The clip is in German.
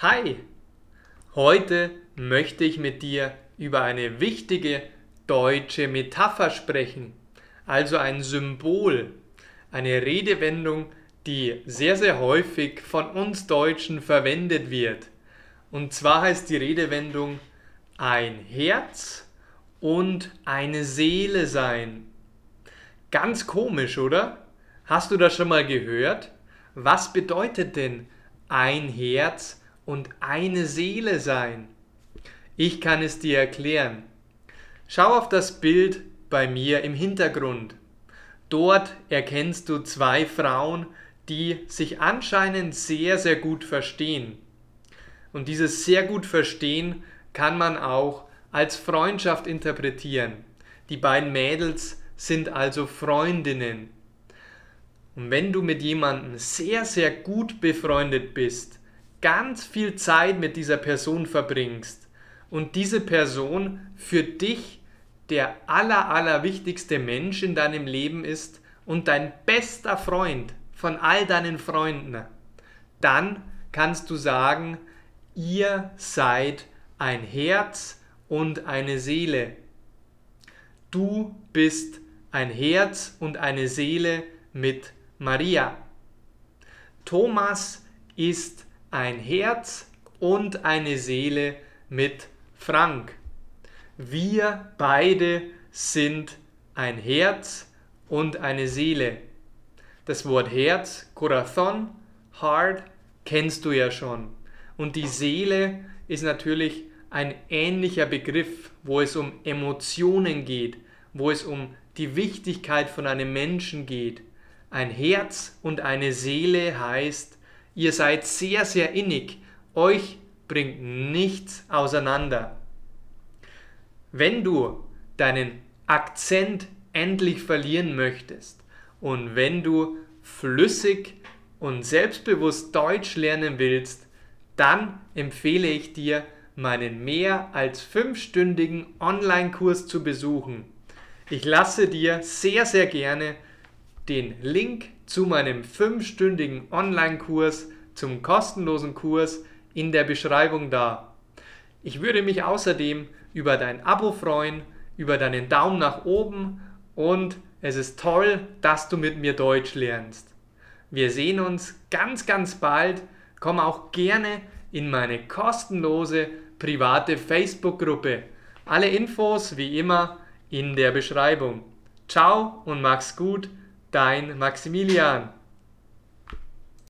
Hi! Heute möchte ich mit dir über eine wichtige deutsche Metapher sprechen, also ein Symbol, eine Redewendung, die sehr, sehr häufig von uns Deutschen verwendet wird. Und zwar heißt die Redewendung ein Herz und eine Seele sein. Ganz komisch, oder? Hast du das schon mal gehört? Was bedeutet denn ein Herz und eine Seele sein. Ich kann es dir erklären. Schau auf das Bild bei mir im Hintergrund. Dort erkennst du zwei Frauen, die sich anscheinend sehr, sehr gut verstehen. Und dieses sehr gut verstehen kann man auch als Freundschaft interpretieren. Die beiden Mädels sind also Freundinnen. Und wenn du mit jemandem sehr, sehr gut befreundet bist, ganz viel Zeit mit dieser Person verbringst und diese Person für dich der aller, aller wichtigste Mensch in deinem Leben ist und dein bester Freund von all deinen Freunden, dann kannst du sagen, ihr seid ein Herz und eine Seele. Du bist ein Herz und eine Seele mit Maria. Thomas ist ein Herz und eine Seele mit Frank. Wir beide sind ein Herz und eine Seele. Das Wort Herz, Corazon, Heart, kennst du ja schon. Und die Seele ist natürlich ein ähnlicher Begriff, wo es um Emotionen geht, wo es um die Wichtigkeit von einem Menschen geht. Ein Herz und eine Seele heißt, Ihr seid sehr, sehr innig. Euch bringt nichts auseinander. Wenn du deinen Akzent endlich verlieren möchtest und wenn du flüssig und selbstbewusst Deutsch lernen willst, dann empfehle ich dir, meinen mehr als fünfstündigen Online-Kurs zu besuchen. Ich lasse dir sehr, sehr gerne den Link zu meinem fünfstündigen Online-Kurs zum kostenlosen Kurs in der Beschreibung da. Ich würde mich außerdem über dein Abo freuen, über deinen Daumen nach oben und es ist toll, dass du mit mir Deutsch lernst. Wir sehen uns ganz, ganz bald. Komm auch gerne in meine kostenlose private Facebook-Gruppe. Alle Infos wie immer in der Beschreibung. Ciao und mach's gut dein Maximilian.